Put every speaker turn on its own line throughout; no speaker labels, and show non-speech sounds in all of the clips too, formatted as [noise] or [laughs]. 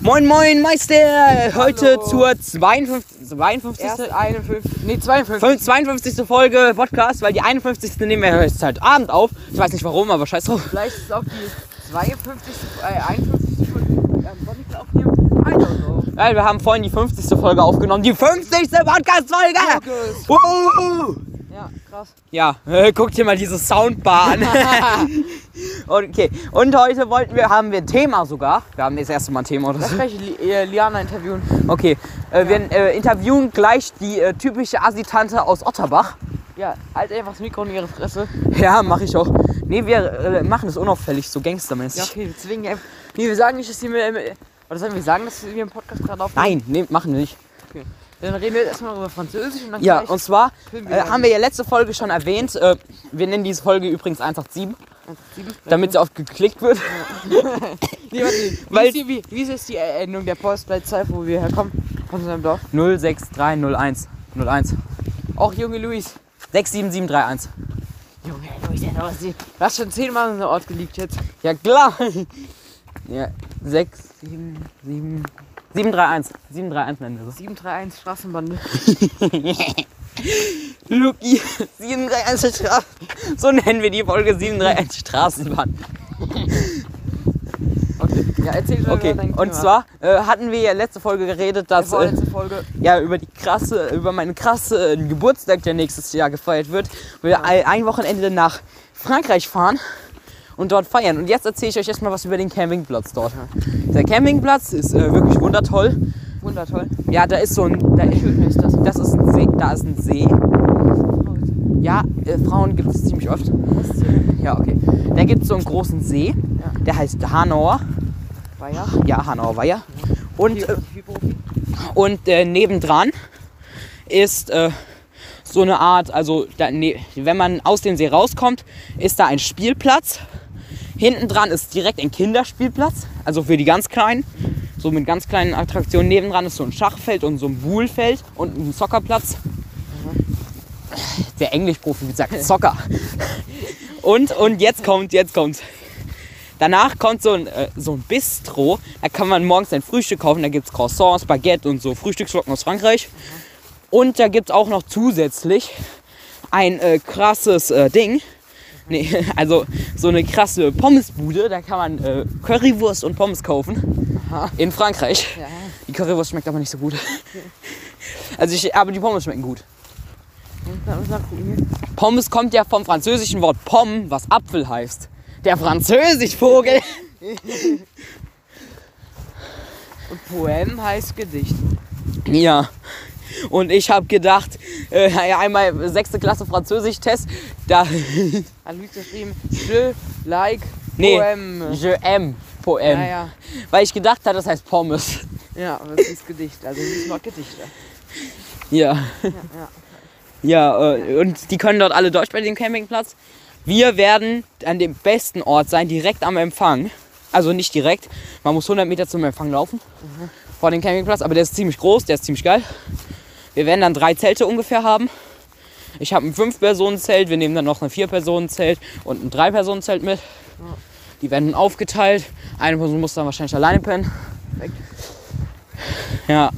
Moin Moin Meister! Heute
Hallo.
zur 52. 52.
Erst 51, nee 52.
fünf- 52. Folge Podcast, weil die 51. nehmen wir jetzt halt Abend auf. Ich weiß nicht warum, aber scheiß drauf.
Vielleicht ist auch die 52, äh, 51. Folge am Sonntag aufnehmen. I don't know.
Weil wir haben vorhin die 50. Folge aufgenommen. Die 50. Podcast-Folge!
Markus. Ja, [laughs] krass.
Ja, guck dir mal diese Soundbar an. [laughs] okay, und heute wollten wir, haben wir ein Thema sogar. Wir haben das erste Mal ein Thema oder
Lass
so.
gleich Li äh, Liana interviewen.
Okay, äh, wir äh, interviewen gleich die äh, typische Assi-Tante aus Otterbach.
Ja, halt einfach das Mikro in ihre Fresse.
Ja, mache ich auch. Nee, wir machen es unauffällig, so
Ja,
gangstermäßig.
okay, wir zwingen einfach. Nee, wir sagen nicht, dass die mit. Oder sollen wir sagen, dass wir im Podcast gerade aufnehmen?
Nein, nee, machen wir nicht.
Dann reden wir jetzt erstmal über Französisch und dann
Ja, und zwar äh, haben wir ja letzte Folge schon erwähnt, äh, wir nennen diese Folge übrigens 187,
Sieben-
damit sie oft geklickt wird. [laughs]
Nee, warte, wie,
Weil-
ist die, wie, wie ist jetzt die Endung der Postleitzahl, wo wir herkommen? Von unserem Dorf?
06301 01
Auch junge Luis.
67731.
Junge, Luis, der Dorf. Du hast schon zehnmal in den Ort geleakt jetzt.
Ja, klar. [laughs] Ja, 6, 7, 7, 731. 731 nennen wir so.
731 Straßenbande. [laughs]
Luki, 731 Straßen. So nennen wir die Folge 731 Straßenbahn. [laughs]
Okay, ja, erzähl schon
Okay, und
Thema.
zwar äh, hatten wir ja letzte Folge geredet, dass äh,
Folge.
ja über die krasse, über meinen krassen Geburtstag, der nächstes Jahr gefeiert wird, wir ein ein Wochenende nach Frankreich fahren und dort feiern. Und jetzt erzähle ich euch erstmal was über den Campingplatz dort. Der Campingplatz ist äh, wirklich wundertoll.
Wundertoll.
Ja, da ist so ein, da,
schön ist das?
das ist ein See, da ist ein See. Ja, äh, Frauen gibt es ziemlich oft. Ja, okay. Da gibt es so einen großen See,
Ja.
der heißt Hanauer.
War ja.
Ja, Hanauer Weiher. Und, äh, und äh, nebendran ist äh, so eine Art, also da, ne, wenn man aus dem See rauskommt, ist da ein Spielplatz. Hinten dran ist direkt ein Kinderspielplatz, also für die ganz Kleinen. So mit ganz kleinen Attraktionen. Nebendran ist so ein Schachfeld und so ein Buhlfeld und ein Soccerplatz. Der Englischprofi sagt Soccer. Und, und jetzt kommt, jetzt kommt. Danach kommt so ein, äh, so ein Bistro. Da kann man morgens ein Frühstück kaufen. Da gibt es Croissants, Baguette und so Frühstücksflocken aus Frankreich. Und da gibt es auch noch zusätzlich ein äh, krasses äh, Ding. Nee, [laughs] also so eine krasse Pommesbude. Da kann man äh, Currywurst und Pommes kaufen.
Aha.
In Frankreich.
Ja.
Die Currywurst schmeckt aber nicht so gut. [laughs] Also ich, aber die Pommes schmecken gut. Pommes kommt ja vom französischen Wort Pomme, was Apfel heißt. Der Französischvogel. [laughs]
Und Poem heißt Gedicht.
Ja. Und ich habe gedacht, äh, einmal sechste Klasse Französisch-Test, da. [laughs]
Hat Luis geschrieben, je like
Nee,
Poem.
je aime Poem.
Ja, ja.
Weil ich gedacht habe, das heißt Pommes.
Ja, aber das ist Gedicht. Also Luis mag Gedichte.
Ja.
Ja, ja.
Äh, und die können dort alle Deutsch bei dem Campingplatz. Wir werden an dem besten Ort sein, direkt am Empfang. Also nicht direkt, man muss 100 Meter zum Empfang laufen. Vor dem Campingplatz, aber der ist ziemlich groß, der ist ziemlich geil. Wir werden dann drei Zelte ungefähr haben. Ich habe ein 5-Personen-Zelt, wir nehmen dann noch ein 4-Personen-Zelt und ein 3-Personen-Zelt mit. Die werden aufgeteilt. Eine Person muss dann wahrscheinlich alleine pennen. Ja,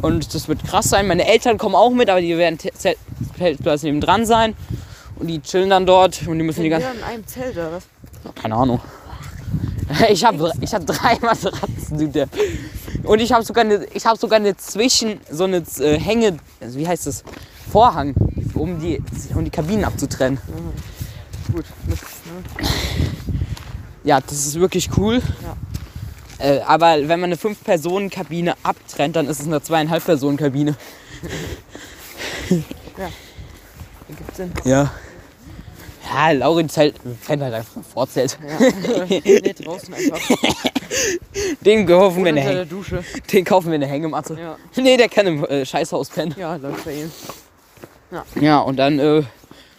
und das wird krass sein. Meine Eltern kommen auch mit, aber die werden Zeltplatz neben dran sein. Und die chillen dann dort und die müssen die ganze.
in einem Zelt oder was?
Keine Ahnung. Ich habe ich hab drei Matratzen, [laughs] du Depp. Und ich habe sogar eine, ich habe sogar eine Zwischen, so eine äh, Hänge, also wie heißt das? Vorhang, um die, um die Kabinen abzutrennen.
Gut. Das, ne?
Ja, das ist wirklich cool. Äh, aber wenn man eine 5-Personen-Kabine abtrennt, dann ist es eine zweieinhalb Personen Kabine.
Ergibt Sinn.
Ja. Ja, Laurin Zelt, fände halt einfach ein Vorzelt.
Ja. [laughs] nee, draußen einfach. [laughs] [laughs]
Den kaufen wir eine,
der
Häng
Dusche.
den kaufen wir eine Hängematte.
Ja.
Nee, der kann im äh, Scheißhaus pennen.
Ja, läuft bei ihm.
Ja, und dann, äh,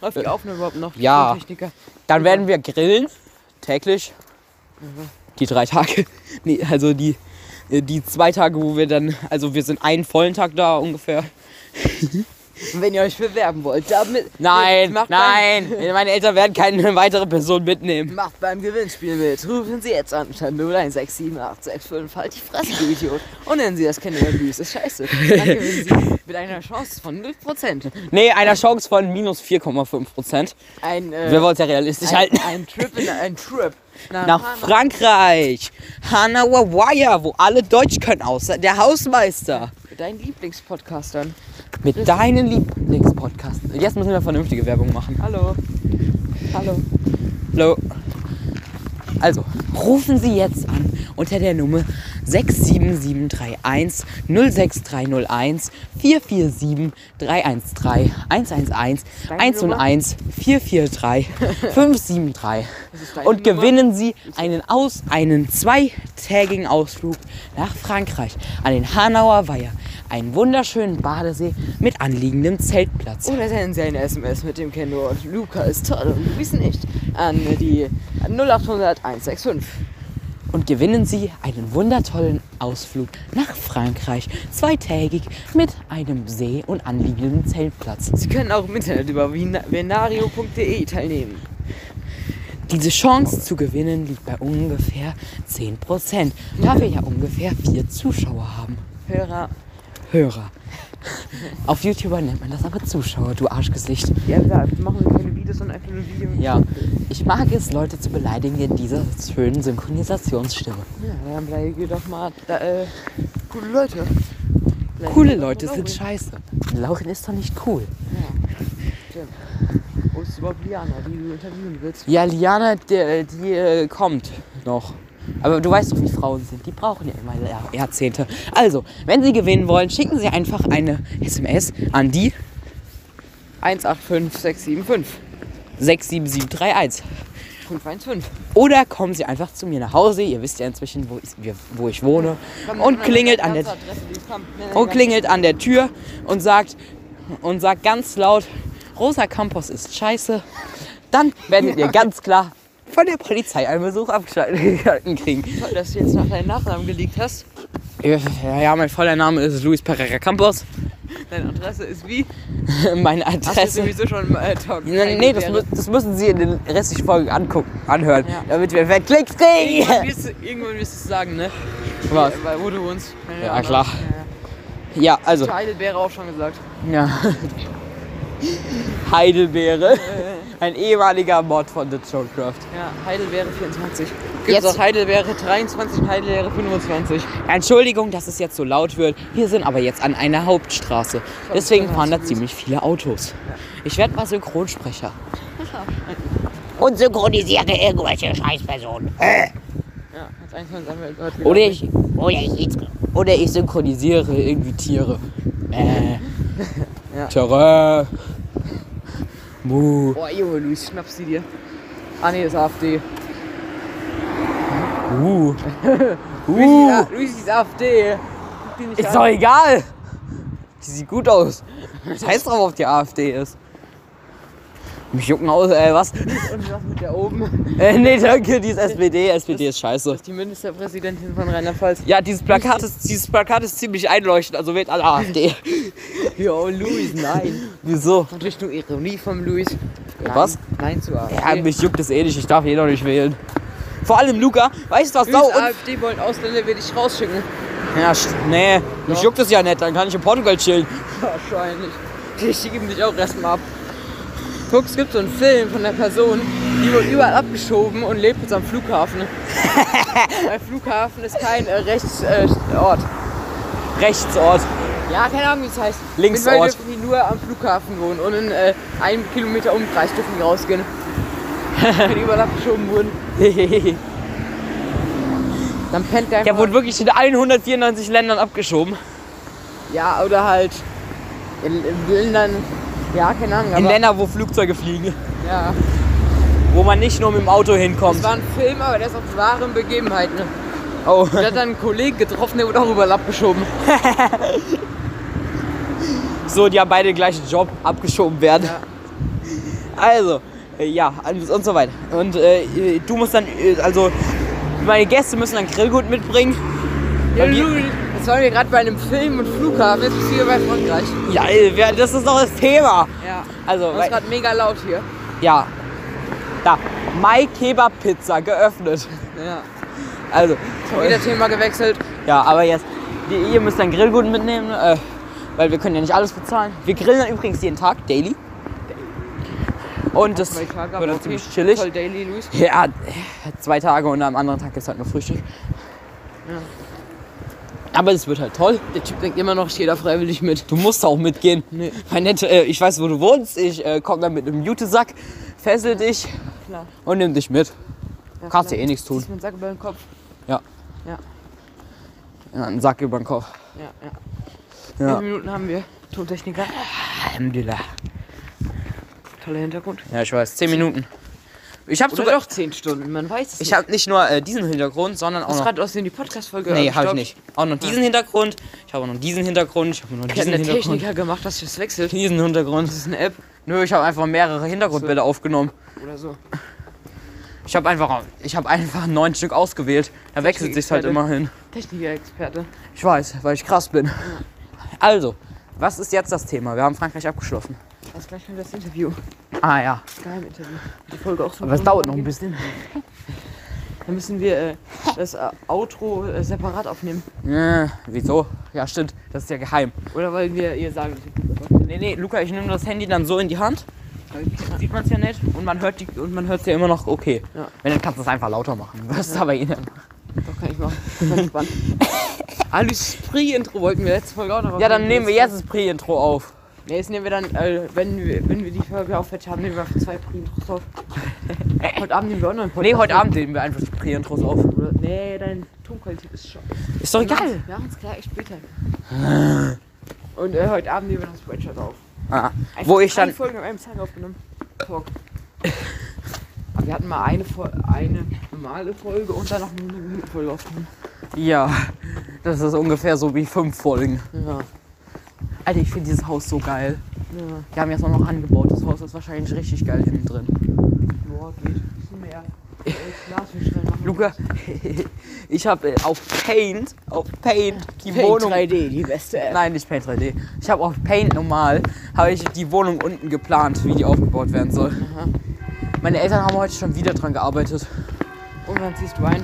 Läuft die Aufnahme überhaupt noch?
Ja. Dann werden wir grillen. Täglich. Die drei Tage. [laughs] Nee, also die, äh, die zwei Tage, wo wir dann, also wir sind einen vollen Tag da ungefähr. [laughs]
Wenn ihr euch bewerben wollt, damit.
Nein,
macht
nein. Meine Eltern werden keine weitere Person mitnehmen.
Beim, macht beim Gewinnspiel mit. Rufen Sie jetzt an statt 01678565 halt die Fresse, du Idiot. Und nennen Sie das Abuse. Ist scheiße. Dann gewinnen Sie mit einer Chance von 0%.
Nee, einer Chance von minus 4,5 Prozent.
Ein, äh,
Wir wollen es ja realistisch
ein,
halten.
ein Trip in ein Trip.
Nach
Hanau.
Frankreich. Hanauer wo alle Deutsch können, außer der Hausmeister.
Mit deinen Lieblingspodcastern.
Mit deinen Lieblingspodcasts. Jetzt müssen wir vernünftige Werbung machen.
Hallo. Hallo.
Hallo. Also, rufen Sie jetzt an unter der Nummer 67731 06301 447 313 111 101 443 573
ist deine
und gewinnen Sie einen, Aus, einen zweitägigen Ausflug nach Frankreich an den Hanauer Weiher. Einen wunderschönen Badesee mit anliegendem Zeltplatz.
Oder senden Sie eine SMS mit dem Kennwort Luca ist toll und Luis nicht an die 0800 165.
und gewinnen Sie einen wundertollen Ausflug nach Frankreich, zweitägig mit einem See und anliegendem Zeltplatz.
Sie können auch im Internet über venario.de teilnehmen.
Diese Chance zu gewinnen liegt bei ungefähr 10%, da wir ja ungefähr vier Zuschauer haben.
Hörer.
Hörer. Auf YouTuber nennt man das aber Zuschauer, du Arschgesicht.
Ja, wir machen keine Videos, sondern einfach nur Video.
Ja, ich mag es, Leute zu beleidigen in dieser schönen Synchronisationsstimme.
Ja, dann beleidige doch mal da, äh, coole Leute. Beleidige
Coole Leute sind
Laurin.
scheiße. Lauren ist doch nicht cool.
Stimmt. Wo ist überhaupt Liana, die du interviewen willst?
Ja, Liana, die, die äh, kommt noch. Aber du weißt doch, wie Frauen sind. Die brauchen ja immer Jahr- Jahrzehnte. Also, wenn Sie gewinnen wollen, schicken Sie einfach eine SMS an die
185675.
67731.
515.
Oder kommen Sie einfach zu mir nach Hause. Ihr wisst ja inzwischen, wo ich, wo ich wohne. Und klingelt an der, und klingelt an der Tür und sagt, und sagt ganz laut, Rosa Campos ist scheiße. Dann werdet ihr [laughs] ganz klar von der Polizei einen Besuch abgeschalten kriegen.
Toll, dass du jetzt nach deinen Nachnamen geleakt hast.
Ja, ja, mein voller Name ist Luis Pereira Campos.
Deine Adresse ist wie? [laughs]
Meine
Hast du
Adresse.
sowieso schon äh, Talk?
Nee, nee das, mü- das müssen Sie in den restlichen Folgen angucken, anhören,
Ja.
damit wir mehr Klicks
Irgendwann
kriegen.
wirst, du, irgendwann wirst du sagen, ne?
Was?
Weil, wo du wohnst.
Ja, klar.
Ja,
Ja, also,
ja. Heidelbeere auch schon gesagt.
ja. [laughs] Heidelbeere. Ein ehemaliger Mod von The Showcraft.
Ja, Heidelbeere 24. Gibt
Jetzt-
auch Heidelbeere 23 und Heidelbeere 25.
Entschuldigung, dass es jetzt so laut wird. Wir sind aber jetzt an einer Hauptstraße. Deswegen fahren da ziemlich viele Autos. Ich werde mal Synchronsprecher. [laughs] Und synchronisiere irgendwelche Scheißpersonen.
Ja, als eins von seinen Welt
Oder ich, oder ich, oder ich synchronisiere irgendwie Tiere. Äh. [laughs]
Ja.
Terrain. Mu.
Boah, Junge, Luis, schnapp sie dir. Ah, nee, ist AfD.
Uh. [laughs]
Luis,
Uh.
ist, Luis ist AfD.
Ist
an.
doch egal. Die sieht gut aus. Das heißt drauf, ob die AfD ist. Mich jucken aus, ey, was?
Und was mit der oben? [laughs]
Äh, nee, danke, die ist SPD. SPD ist
Das
scheiße.
ist die Ministerpräsidentin von Rheinland-Pfalz.
Ja, dieses Plakat, ist, dieses Plakat ist ziemlich einleuchtend, also wählt alle AfD. [laughs]
Jo, Luis, nein.
Wieso?
Natürlich nur Ironie vom Luis. Nein,
Was?
Nein zu AfD.
Ja, mich juckt es eh nicht, ich darf eh noch nicht wählen. Vor allem Luca, weißt du was sau un-
AfD wollen Ausländer, will ich rausschicken.
Ja, nee, mich
Doch.
juckt es ja nicht, dann kann ich in Portugal chillen.
Wahrscheinlich. Die schieben dich auch erstmal ab. Guck, es gibt so einen Film von der Person, die wird überall abgeschoben und lebt jetzt am Flughafen. [laughs] Weil Flughafen ist kein äh, Rechtsort. Äh, Ort.
Rechtsort.
ja, keine Ahnung, wie es heißt.
Linksort.
Mittlerweile dürfen die nur am Flughafen wohnen und in äh, einem Kilometer Umkreis dürfen die rausgehen. [laughs] Weil die überall abgeschoben wurden. Dann pennt der
Der wurde wirklich in 194 Ländern abgeschoben.
Ja, oder halt in, in Ländern. Ja, keine Ahnung.
In
aber,
Länder, wo Flugzeuge fliegen.
Ja.
Wo man nicht nur mit dem Auto hinkommt.
Das war ein Film, aber der ist auf wahren Begebenheiten.
Oh.
Der hat dann einen Kollegen getroffen, der wurde auch überall abgeschoben. [laughs]
So, die haben beide den gleichen Job abgeschoben werden.
Ja. [laughs]
Also, äh, ja, und und so weiter. Und äh, du musst dann, äh, also, meine Gäste müssen dann Grillgut mitbringen.
Ja, Waren wir gerade bei einem Film und Flughafen, jetzt bist du hier bei Frankreich.
Ja, das ist doch das Thema.
Ja.
Also,
Das ist gerade mega laut hier.
ja. Da. Mai Kebab Pizza geöffnet.
Ja.
Also,
Schon wieder Thema gewechselt.
ja, aber jetzt, die- ihr müsst dann Grillgut mitnehmen, äh, weil wir können ja nicht alles bezahlen. Wir grillen dann übrigens jeden Tag, daily. Und das wird dann
okay.
ziemlich chillig.
Daily.
Ja, zwei Tage und am anderen Tag ist halt nur Frühstück. Aber es wird halt toll.
Der Typ denkt immer noch, ich gehe da freiwillig mit.
Du musst auch mitgehen.
Nee.
Mein Nett, äh, ich weiß, wo du wohnst. Ich äh, komme dann mit einem Jutesack, fessel dich
Klar.
und nimm dich mit.
Ja,
Kannst dir eh nichts tun.
Einen Sack über den Kopf.
Ja.
Ja.
Ja, einen Sack über den Kopf.
Ja, ja.
Ja.
Fünf Minuten haben wir. Tontechniker.
Alhamdulillah.
Toller Hintergrund.
Ja, ich weiß. Zehn Minuten. Ich habe sogar.
doch 10 Stunden, man weiß es
Ich habe nicht nur äh, diesen Hintergrund, sondern auch
Hast
noch.
gerade aus die Podcast-Folge
Nee, habe ich nicht. Auch noch diesen Hintergrund. Ich habe auch noch diesen Hintergrund. Ich habe noch
Ich
diesen
hätte eine
Hintergrund.
Techniker gemacht, dass das wechselt.
Diesen Hintergrund.
Das ist eine App
Nö, ich habe einfach mehrere Hintergrundbilder aufgenommen.
oder so.
Ich habe einfach, ich habe einfach neun Stück ausgewählt. Da wechselt sich's halt
Technikexperte.
immer hin.
Techniker-Experte.
Ich weiß, weil ich krass bin. Also, was ist jetzt das Thema? Wir haben Frankreich abgeschlossen.
Jetzt gleich kommt das Interview.
Ah ja.
Geheiminterview. Die Folge auch so.
Aber es dauert noch ein bisschen. [laughs]
Dann müssen wir äh, das äh, Outro äh, separat aufnehmen.
Äh, wieso? Ja, stimmt. Das ist ja geheim.
Oder wollen wir ihr sagen,
Nee, nee, Luca, ich nehme das Handy dann so in die Hand. Dann sieht man es ja nicht und man hört die und man hört ja immer noch okay.
Ja.
Wenn dann kannst du es einfach lauter machen. Was ist aber ihnen?
Doch, kann ich machen. Ganz spannend. [laughs] Alice Spree-Intro wollten wir letzte Folge auch noch
Ja, dann nehmen wir jetzt das Pre-Intro auf.
Nee, jetzt nehmen wir dann, äh, wenn, wir, wenn wir die Folge aufwärts haben, nehmen wir einfach zwei Pre-Intros auf. [laughs] heute Abend nehmen wir auch noch einen Podcast.
Nee, heute Abend nehmen wir einfach die Pre-Intros auf.
Oder, nee, deine Tonqualität ist schon.
Ist doch egal.
Wir machen es gleich später. Und äh, heute Abend nehmen wir das Spreadshirt auf.
Ah, wo ich dann.
Folgen an einem Tag aufgenommen. Talk. Aber wir hatten mal eine, Fol- eine normale Folge und dann noch eine 100 Folge aufgenommen.
Ja, das ist ungefähr so wie fünf Folgen.
Ja.
Alter, ich finde dieses Haus so geil.
Ja.
Die haben jetzt auch noch angebaut. Das Haus ist wahrscheinlich richtig geil innen drin.
Boah, geht. Bisschen mehr. [laughs] Äh.
Luca, ich habe auf Paint, auf Paint die
Paint
Wohnung.
3D, die beste App.
Nein, nicht Paint 3D. Ich habe auf Paint normal, habe ich die Wohnung unten geplant, wie die aufgebaut werden soll.
Aha.
Meine Eltern haben heute schon wieder dran gearbeitet.
Und dann ziehst du ein.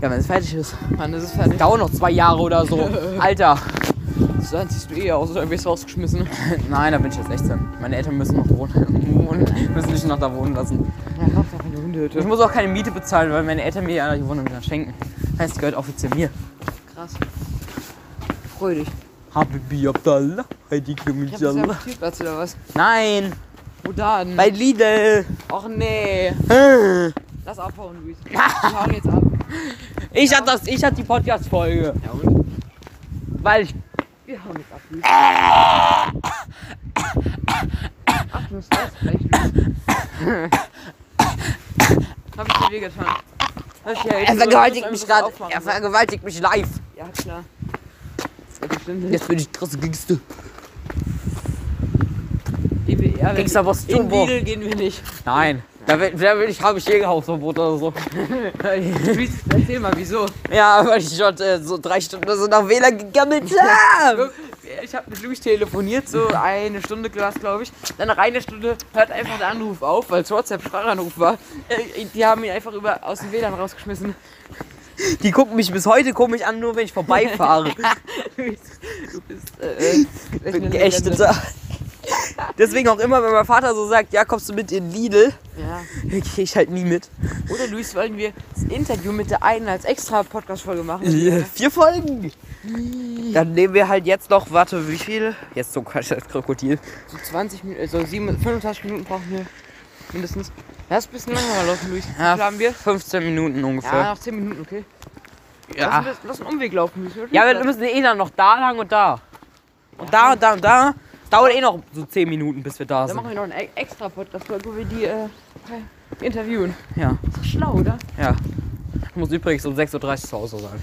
Ja, wenn es fertig ist.
Das ist fertig.
Dauert noch zwei Jahre oder so. [laughs] Alter.
Dann ziehst du eh aus oder wirst rausgeschmissen. [laughs]
Nein, da bin ich jetzt 16. Meine Eltern müssen noch wohnen, wohnen [laughs] müssen mich noch da wohnen lassen.
Ja, Hauptsache eine Hundehütte.
Ich muss auch keine Miete bezahlen, weil meine Eltern mir ja die Wohnung dann schenken. Heißt, gehört offiziell mir.
Krass. Freu dich.
Habibi Abdallah, Heidi
ja auf Spielplatz oder was?
Nein,
Wo dann?
bei Lidl.
Och nee.
Äh.
Lass abhauen, Luis. [laughs] Wir hauen jetzt ab.
Ich ich hatte die Podcast-Folge.
Ja und?
Weil ich.
Wir hauen jetzt ab. Ach, du musst das gleich, Luis. Hab ich dir wehgetan? Hab ich
Er vergewaltigt mich gerade.
aufmachen
Er
sollen?
vergewaltigt mich live.
Ja, klar. Ja, bestimmt.
Jetzt bin ich Gangster.
Gehen wir- ja, wenn-
Gangster, was
In? Lidl gehen wir nicht.
Nein. Da will, da will ich, habe ich Jägerhausverbot oder so.
Erzähl mal, wieso?
Ja, weil ich schon äh, so drei Stunden so nach WLAN gegammelt habe.
Ich habe mit Luis telefoniert, so eine Stunde glaube ich. Dann nach einer Stunde hört einfach der Anruf auf, weil es WhatsApp-Sprachanruf war. Äh, Die haben ihn einfach über, aus dem WLAN rausgeschmissen.
Die gucken mich bis heute komisch an, nur wenn ich vorbeifahre. [laughs]
Luis, du bist äh, äh,
geächteter. Deswegen auch immer, wenn mein Vater so sagt, ja, kommst du mit in Lidl,
Legende.
gehe ich halt nie mit.
Ja. Oder Luis, wollen wir das Interview mit der einen als extra Podcast-Folge machen?
Vier Folgen. Dann nehmen wir halt jetzt noch, warte, wie viel? Jetzt so Quatsch, das Krokodil.
So 20 Minuten, so 7, 25 Minuten brauchen wir mindestens. Lass ein bisschen langsamer laufen, Luis. Wie
Ja,
viel haben wir?
15 Minuten
Ja,
ungefähr.
noch 10 Minuten, okay.
Ja,
Lass, einen- lass einen Umweg laufen, Luis.
ja wir müssen eh dann noch da lang und da. Und da und da und da. Es dauert eh noch so 10 Minuten, bis wir da
Dann
sind.
machen wir noch einen e- extra Podcast, wo wir die äh, interviewen.
Ja,
Ist doch schlau, oder?
ja. Ich muss übrigens um 6.30 Uhr zu Hause sein.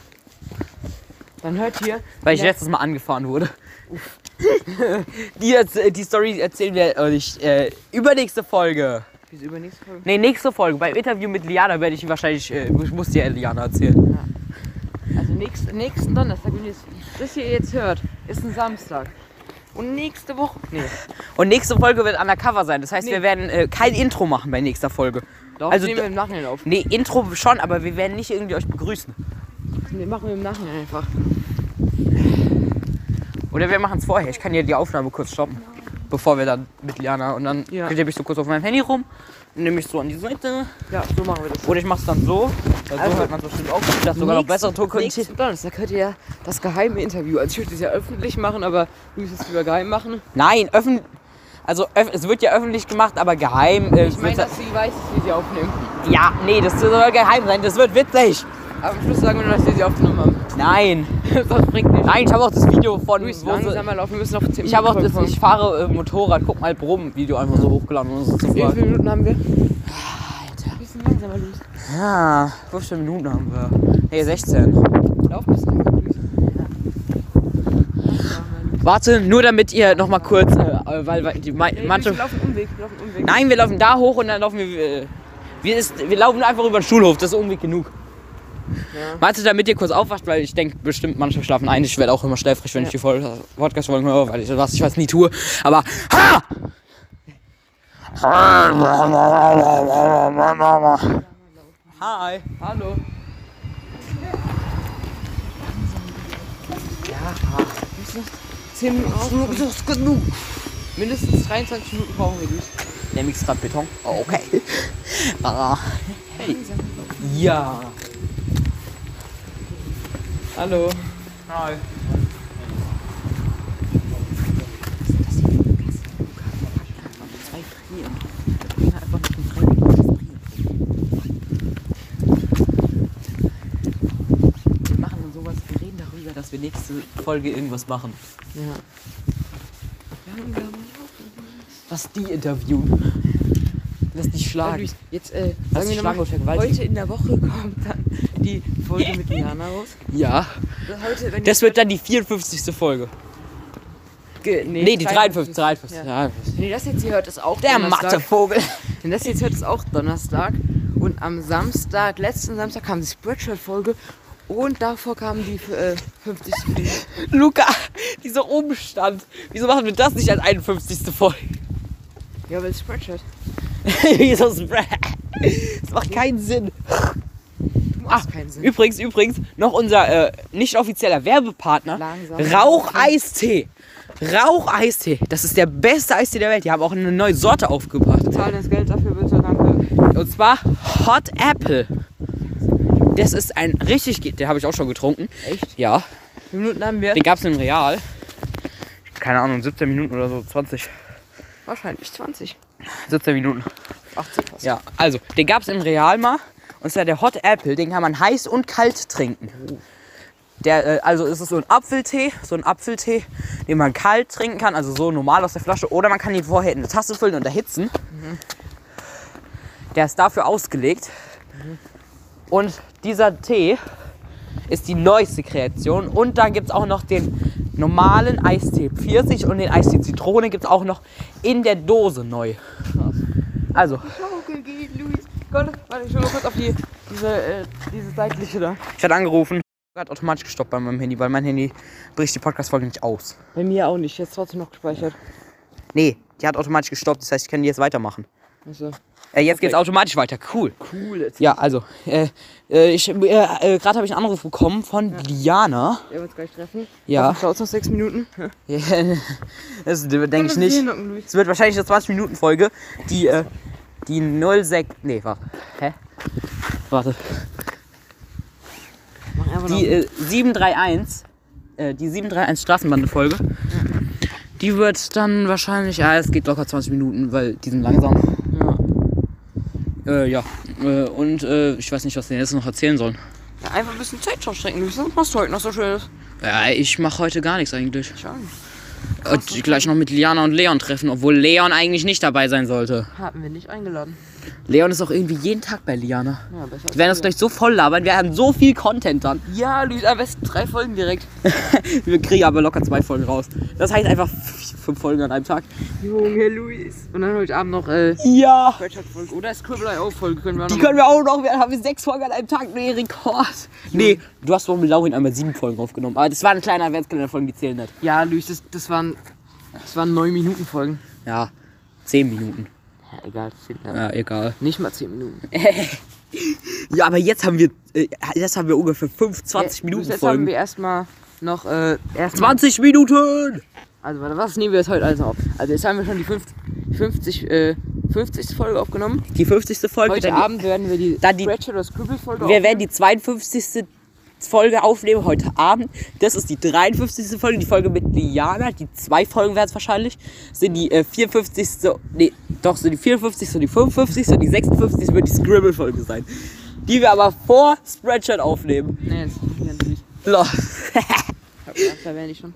Dann hört hier.
Weil ich
Ja.
letztes Mal angefahren wurde. [laughs] die, erz- die Story erzählen wir euch äh, übernächste Folge.
Wieso übernächste Folge?
Nee, nächste Folge. Beim Interview mit Liana werde ich wahrscheinlich, äh, ich muss dir Liana erzählen.
Also nächsten, nächsten Donnerstag, wenn ihr das hier jetzt hört, ist ein Samstag. Und nächste Woche. Nee.
Und nächste Folge wird undercover sein. Das heißt,
Nee.
wir werden äh, kein Intro machen bei nächster Folge.
Doch,
Also
nehmen wir im Nachhinein auf.
Nee, Intro schon, aber wir werden nicht irgendwie euch begrüßen.
Nee, machen wir im Nachhinein einfach.
Oder wir machen es vorher. Ich kann hier die Aufnahme kurz stoppen. Bevor wir dann mit Liana und dann
Ja.
klebe ich so kurz auf meinem Handy rum, nehme ich so an die Seite.
Ja, so machen wir das.
Oder ich mache es dann so. Weil
Also,
so hört man es bestimmt auch. Das sogar noch bessere Tonqualität.
Donnerstag hört ihr ja das geheime Interview. Also ich würde es ja öffentlich machen, aber du willst es lieber geheim machen.
Nein, öffentlich. Also öff es wird ja öffentlich gemacht, aber geheim. Äh,
Ich meine, dass sie weiß, dass wir sie aufnehmen.
ja, nee, das soll geheim sein. Das wird witzig.
Aber am Schluss sagen wir nur, dass wir sie aufgenommen haben.
Nein, [laughs]
das bringt nichts.
nein, ich habe auch das Video von. Wo sie-
langsamer laufen, wir müssen noch 10
ich habe auch das, ich fahre äh, Motorrad, guck mal Brumm Video einfach so hochgeladen und so zu
Wie viele. Minuten haben wir? Alter. Ein bisschen langsamer, Luis.
Ja, 15 Minuten haben wir. Nee, 16.
Lauf ein bisschen.
Warte, nur damit ihr noch mal kurz, äh, äh, weil, weil die
Nee,
manche.
Wir laufen Umweg, wir laufen Umweg.
Nein, wir laufen da hoch und dann laufen wir. Äh, wir, ist, wir laufen einfach über den Schulhof, das ist irgendwie genug.
Ja.
Meinst du, damit ihr kurz aufwacht, weil ich denke, bestimmt manche schlafen ein. Ich werde auch immer schläfrig, wenn
Ja.
ich die Podcast-Folgen höre, weil ich was ich was nie tue. Aber. Ha! Hi.
Hallo. Ja, 10 Minuten.
Das ist genug.
Mindestens 23 Minuten brauchen wir, Luis.
Der mixt grad Beton. Oh, okay. Ah. Hey. Ja.
Hallo.
Hi. Wir machen dann sowas, wir reden darüber, dass wir nächste Folge irgendwas machen.
Ja.
Was die interviewen. Lass dich
Ja,
schlagen.
Jetzt äh,
Lass
wir
schlagen
heute in der Woche kommt dann die Folge mit Liana raus.
Ja.
Das, heute, wenn
Das wird dann die 54. Folge.
Ge nee,
Nee, die 53. 53.
Ja.
Ja.
Wenn ihr das jetzt hier hört, ist auch
Der
Donnerstag.
Mathevogel.
Wenn [laughs] das jetzt hört, ist auch Donnerstag. Und am Samstag, letzten Samstag kam die Spreadshirt-Folge. Und davor kam die äh, 50. Folge. [laughs]
Luca, dieser Umstand. Wieso machen wir das nicht als 51. Folge?
Ja, weil Spreadshirt. [laughs]
Wieso Spread? Das macht keinen Sinn.
Keinen Sinn.
Übrigens, übrigens, noch unser äh, nicht offizieller Werbepartner. Rauch-Eistee. Rauch-Eistee. Das ist der beste Eistee der Welt. Die haben auch eine neue Sorte aufgebracht.
Zahlen das Geld dafür bitte, danke.
Und zwar Hot Apple. Das ist ein richtig, den habe ich auch schon getrunken.
Echt?
Ja,
Wie viele Minuten haben wir?
den gab es im Real. Keine Ahnung, 17 Minuten oder so, 20.
Wahrscheinlich 20.
17 Minuten.
18 fast.
Ja, also, den gab es im Real mal. Und zwar der Hot Apple, den kann man heiß und kalt trinken. Der, äh, also ist es so ein Apfeltee, so ein Apfeltee, den man kalt trinken kann, also so normal aus der Flasche. Oder man kann ihn vorher in eine Tasse füllen und erhitzen. Der ist dafür ausgelegt. Und dieser Tee ist die neueste Kreation. Und dann gibt es auch noch den normalen Eistee Pfirsich und den Eistee Zitrone gibt es auch noch in der Dose neu. Also,
Schaukel geht, Luis. Gott, warte, ich schau mal kurz auf die, diese, äh, diese seitliche da.
Ich hatte angerufen, hat automatisch gestoppt bei meinem Handy, weil mein Handy bricht die Podcast-Folge nicht aus.
Bei mir auch nicht, jetzt trotzdem noch gespeichert.
Nee, die hat automatisch gestoppt, das heißt, ich kann die jetzt weitermachen.
Also,
Äh, jetzt geht's
Perfekt.
automatisch weiter, cool.
cool. Jetzt
Ja, also, äh, äh, ich, äh, äh, gerade habe ich einen Anruf bekommen von Liana.
Wir uns gleich treffen.
Ja.
Schaut noch sechs Minuten. [laughs]
das denke ich nicht. Es wird wahrscheinlich eine 20-Minuten-Folge, die, äh, die 06, nee, warte, hä? Warte, die äh, 731, äh, die 731 Straßenbande-Folge, die wird dann wahrscheinlich, ja, es geht locker 20 Minuten, weil die sind langsam.
Ja.
Äh, ja, äh, und äh, ich weiß nicht, was wir jetzt noch erzählen sollen.
ja. Einfach ein bisschen Zeit schon strecken, Luis. Was machst du heute noch so schönes?
Ja, ich mache heute gar nichts eigentlich.
Schau.
Und gleich noch mit Liana und Leon treffen, obwohl Leon eigentlich nicht dabei sein sollte.
Hatten wir nicht eingeladen.
Leon ist auch irgendwie jeden Tag bei Liana.
Ja,
Die werden uns gleich so voll labern. Wir haben so viel Content dann. [laughs]
Ja, Luis, am besten drei Folgen direkt.
Wir kriegen aber locker zwei Folgen raus. Das heißt einfach fünf Folgen an einem Tag.
Junge, Luis. Und dann heute Abend noch äh,
Ja.
Folge oder Scribble.io-Folge können wir auch
Die
noch
können wir auch noch. Wir haben sechs Folgen an einem Tag. Nee, Rekord. Nee, du hast doch mit Laurin einmal sieben Folgen aufgenommen. Aber das waren kleine Adventskalender-Folgen, die zählen nicht.
Ja, Luis, das, das waren das waren 9 Minuten Folgen.
Ja, zehn Minuten.
Ja, egal. zehn, ja.
Ja, egal.
Nicht mal 10 Minuten. [laughs]
Ja, aber jetzt haben wir, äh, jetzt haben wir ungefähr 5, 20 Minuten
Jetzt haben
Folgen.
wir erstmal noch äh, erstmal
20 Minuten!
Also warte, was nehmen wir jetzt heute alles auf? Also jetzt haben wir schon die 50, 50, äh, 50. Folge aufgenommen.
Die 50. Folge.
Heute
dann die-
Abend werden wir die,
dann die-
Scratch oder Scribble Folge
Wir werden die 52. Folge aufnehmen heute Abend. Das ist die 53. Folge, die Folge mit Liana. Die zwei Folgen werden es wahrscheinlich. Sind die äh, 54. Nee, doch, sind die 54. und die 55. und die 56. wird die Scribble-Folge sein. Die wir aber vor Spreadshirt aufnehmen.
Nee, jetzt ja, natürlich.
Lol.
Da wäre ich schon.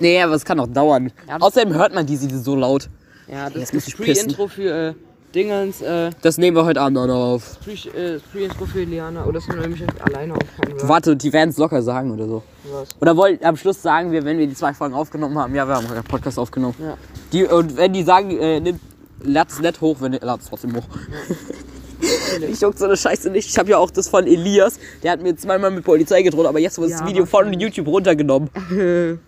nee, aber es kann auch dauern.
Ja, das-
Außerdem hört man diese so laut.
Ja, das ist
muss
das
ich pissen.
Pre-Intro für äh, Dingens, äh,
Das nehmen wir heute Abend auch noch auf.
Pre- äh, das für Liana. Oder sollen wir mich alleine? Oder
Warte, die werden es locker sagen oder so.
was?
Oder wollen am Schluss sagen wir, wenn wir die zwei Folgen aufgenommen haben, ja, wir haben einen Podcast aufgenommen.
Ja.
Die, und wenn die sagen, äh, nimm, lad es nicht hoch, wenn lad es trotzdem hoch. ich juckt so eine Scheiße nicht. Ich habe ja auch das von Elias, der hat mir zweimal mit Polizei gedroht, aber jetzt wurde das
Ja,
Video von. YouTube runtergenommen. [laughs]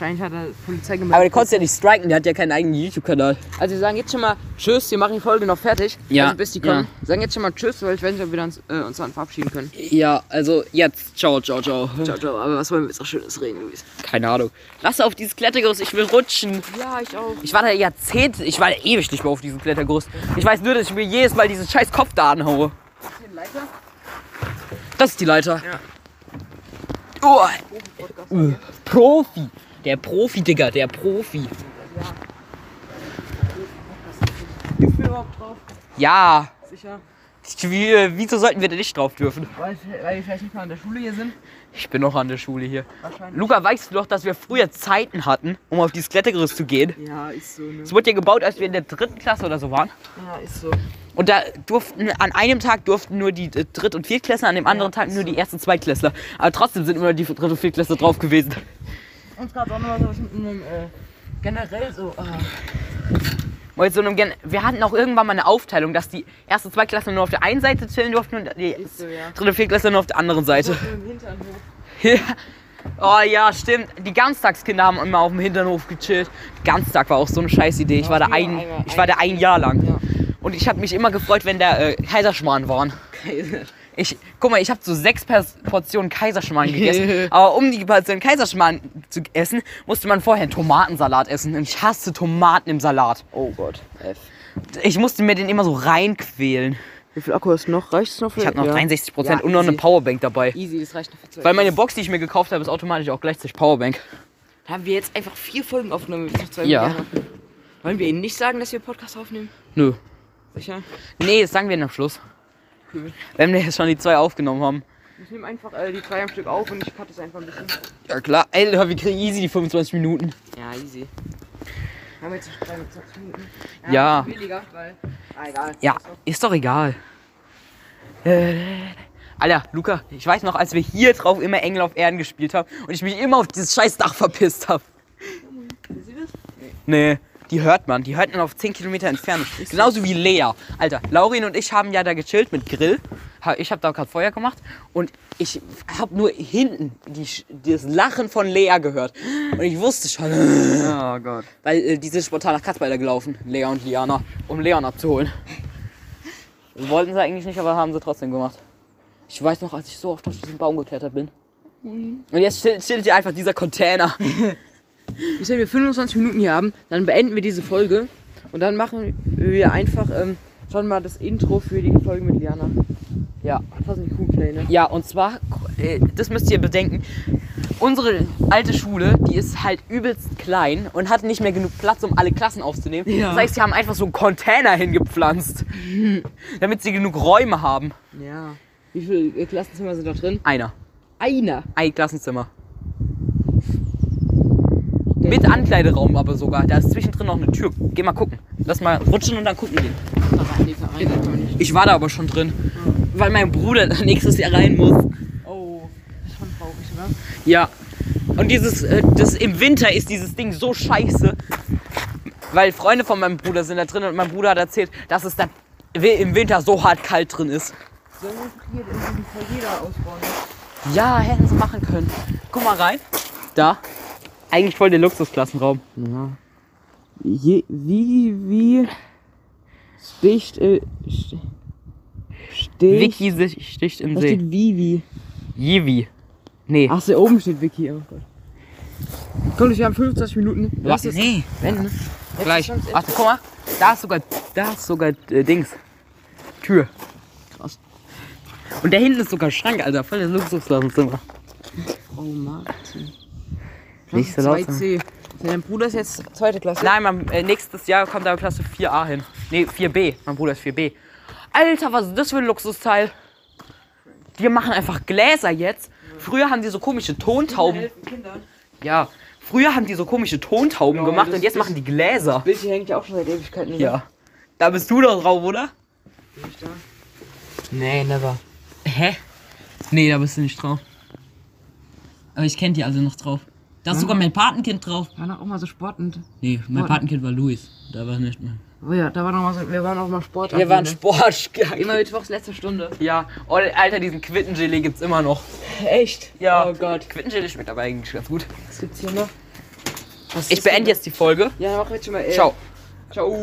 Wahrscheinlich hat er Polizei gemacht.
Aber der konnte ja nicht striken, der hat ja keinen eigenen YouTube-Kanal.
Also wir sagen jetzt schon mal Tschüss, wir machen die Folge noch fertig.
Ja,
Also bis die
ja.
kommen. Wir sagen jetzt schon mal Tschüss, weil ich weiß nicht, ob wir uns, äh, uns dann verabschieden können.
Ja, also jetzt. Ciao, ciao, ciao.
Ciao, ciao. Aber was wollen wir jetzt noch Schönes reden, Luis?
Keine Ahnung. Lass auf dieses Klettergerüst, ich will rutschen.
Ja, ich auch.
Ich war da Jahrzehnte, ich war da ewig nicht mehr auf diesem Klettergerüst. Ich weiß nur, dass ich mir jedes Mal diesen scheiß Kopf da anhaue.
Hier ein Leiter.
Das ist die Leiter.
Ja.
Oh, Profi. Der Profi, Digga, der Profi.
Dürfen wir überhaupt drauf?
Ja.
Sicher.
Ich, wie, äh, wieso sollten wir da nicht drauf dürfen?
Weil, weil wir vielleicht nicht mal an der Schule hier sind.
Ich bin noch an der Schule hier.
Wahrscheinlich.
Luca, weißt du doch, dass wir früher Zeiten hatten, um auf dieses Klettergerüst zu gehen?
Ja, ist so, ne?
Es wurde ja gebaut, als wir in der dritten Klasse oder so waren.
Ja, ist so.
Und da durften, an einem Tag durften nur die äh, Dritt- und Viertklässler, an dem anderen Tag nur die Erst- und Zweitklässler. Aber trotzdem sind immer die Dritt- und Viertklässler drauf gewesen.
Uns gerade auch noch was mit einem, äh, generell so, äh,
so einem Gen wir hatten auch irgendwann mal eine Aufteilung, dass die Erst- und Zweitklässler nur auf der einen Seite chillen durften und die
so, ja.
Dritt- und Viertklässler nur auf der anderen Seite. [laughs] Ja. Oh ja, stimmt. Die Ganztagskinder haben immer auf dem Hinternhof gechillt. Ganztag war auch so eine scheiß Idee. Ich war da ein, ich war da ein Jahr lang. Und ich habe mich immer gefreut, wenn da äh, Kaiserschmarrn waren. Ich, guck mal, ich habe so sechs Portionen Kaiserschmarrn gegessen. [laughs] aber um die Portion Kaiserschmarrn zu essen, musste man vorher einen Tomatensalat essen. Und ich hasse Tomaten im Salat.
Oh Gott. F.
Ich musste mir den immer so reinquälen.
Wie viel Akku hast du noch? Reicht es noch für
Ich habe noch
ja.
63%
Ja,
und noch eine. Powerbank dabei.
Easy, das reicht noch für zwei.
Weil meine Box, die ich mir gekauft habe, ist automatisch auch gleichzeitig Powerbank.
Da haben wir jetzt einfach vier Folgen aufgenommen. mit noch zwei
Ja.
Milliarden. Wollen wir ihnen nicht sagen, dass wir Podcast aufnehmen?
Nö.
Sicher?
Nee, das sagen wir am Schluss.
Cool.
Wenn wir jetzt schon die zwei aufgenommen haben.
Ich nehme einfach äh, die zwei am Stück auf und ich cutte es einfach ein bisschen.
Ja klar. Ey, wir kriegen easy die 25 Minuten.
Ja, easy. Haben wir jetzt schon 23 Minuten?
Ja.
Weniger, weil. Ah, egal.
Ja, ist doch egal. Äh, Alter, Luca, ich weiß noch, als wir hier drauf immer Engel auf Erden gespielt haben und ich mich immer auf dieses scheiß Dach verpisst habe.
Das?
Nee, die hört man. Die hört man auf 10 Kilometer Entfernung. Genauso wie Lea. Alter, Laurin und ich haben ja da gechillt mit Grill. Ich habe da gerade Feuer gemacht und ich habe nur hinten die, das Lachen von Lea gehört. Und ich wusste schon,
Oh Gott.
weil äh, die sind spontan nach Katzweiler gelaufen, Lea und Liana, um Leon abzuholen. Wollten sie eigentlich nicht, aber haben sie trotzdem gemacht. Ich weiß noch, als ich so oft auf diesen Baum geklettert bin. Und jetzt chillt, chillt hier einfach dieser Container. [laughs]
Bis wenn wir 25 Minuten hier haben, dann beenden wir diese Folge und dann machen wir einfach ähm, schon mal das Intro für die Folge mit Liana.
Ja.
Das sind die Kuhpläne.
Ja, und zwar, äh, das müsst ihr bedenken, unsere alte Schule, die ist halt übelst klein und hat nicht mehr genug Platz, um alle Klassen aufzunehmen.
Ja.
Das heißt, sie haben einfach so einen Container hingepflanzt, [laughs] damit sie genug Räume haben.
Ja. Wie viele Klassenzimmer sind da drin?
Einer.
Einer.
Ein Klassenzimmer. Mit Ankleideraum aber sogar. Da ist zwischendrin noch eine Tür. Geh mal gucken. Lass mal rutschen und dann gucken gehen. Ich war da aber schon drin. Weil mein Bruder da [laughs] nächstes Jahr rein muss.
Oh, das ist schon traurig, oder?
Ja. Und dieses, äh, das im Winter ist dieses Ding so scheiße. Weil Freunde von meinem Bruder sind da drin und mein Bruder hat erzählt, dass es da im Winter so hart kalt drin ist.
Sollen wir hier irgendwie jeder ausbauen? ne?
Ja, hätten sie machen können. Guck mal rein. Da. Eigentlich voll der Luxusklassenraum.
Ja. Je, wie, wie sticht, äh, st- sticht,
Vicky sich- sticht im
da
See.
steht Vivi.
Jivi. Nee.
Ach, so oben steht Vicky, oh Gott. Komm, wir haben 25 Minuten. Lass es
nee.
wenden. ne? Jetzt
Gleich.
ist
Warte, guck mal. Da ist sogar, da ist sogar äh, Dings. Tür.
Krass.
Und da hinten ist sogar Schrank, Alter. Voll das Luxusklassenzimmer.
Oh, Martin.
Nicht so laut
2C. Ja, Dein Bruder ist jetzt zweite Klasse.
Nein, mein, äh, nächstes Jahr kommt aber Klasse 4a hin. Nee, 4b. Mein Bruder ist 4b. Alter, was ist das für ein Luxusteil? Die machen einfach Gläser jetzt. Früher haben die so komische Tontauben. Ja, früher haben die so komische Tontauben
Ja,
gemacht
das-
und jetzt
das-
machen die Gläser.
Bild hier hängt ja auch schon seit Ewigkeiten. oder?
Ja. Da bist du doch drauf, oder?
Bin ich da?
Nee, never. Hä? Nee, da bist du nicht drauf. Aber ich kenne die alle noch drauf. Da ist sogar mein Patenkind drauf.
War noch auch mal so sportend.
Nee, mein
Warte.
Patenkind war Luis. Da war nicht mehr.
Oh ja, da war noch mal so, wir waren auch mal Sport.
Wir waren? Sport.
Immer mittwochs letzte Stunde.
Ja, oh, Alter, diesen Quittengelee gibt's immer noch.
Echt?
Ja.
Oh Gott.
Quittengelee schmeckt aber eigentlich ganz gut.
Was gibt's hier noch? Was
Ich beende jetzt die Folge.
Ja, mach jetzt schon mal. Äh,
Ciao.
Ciao.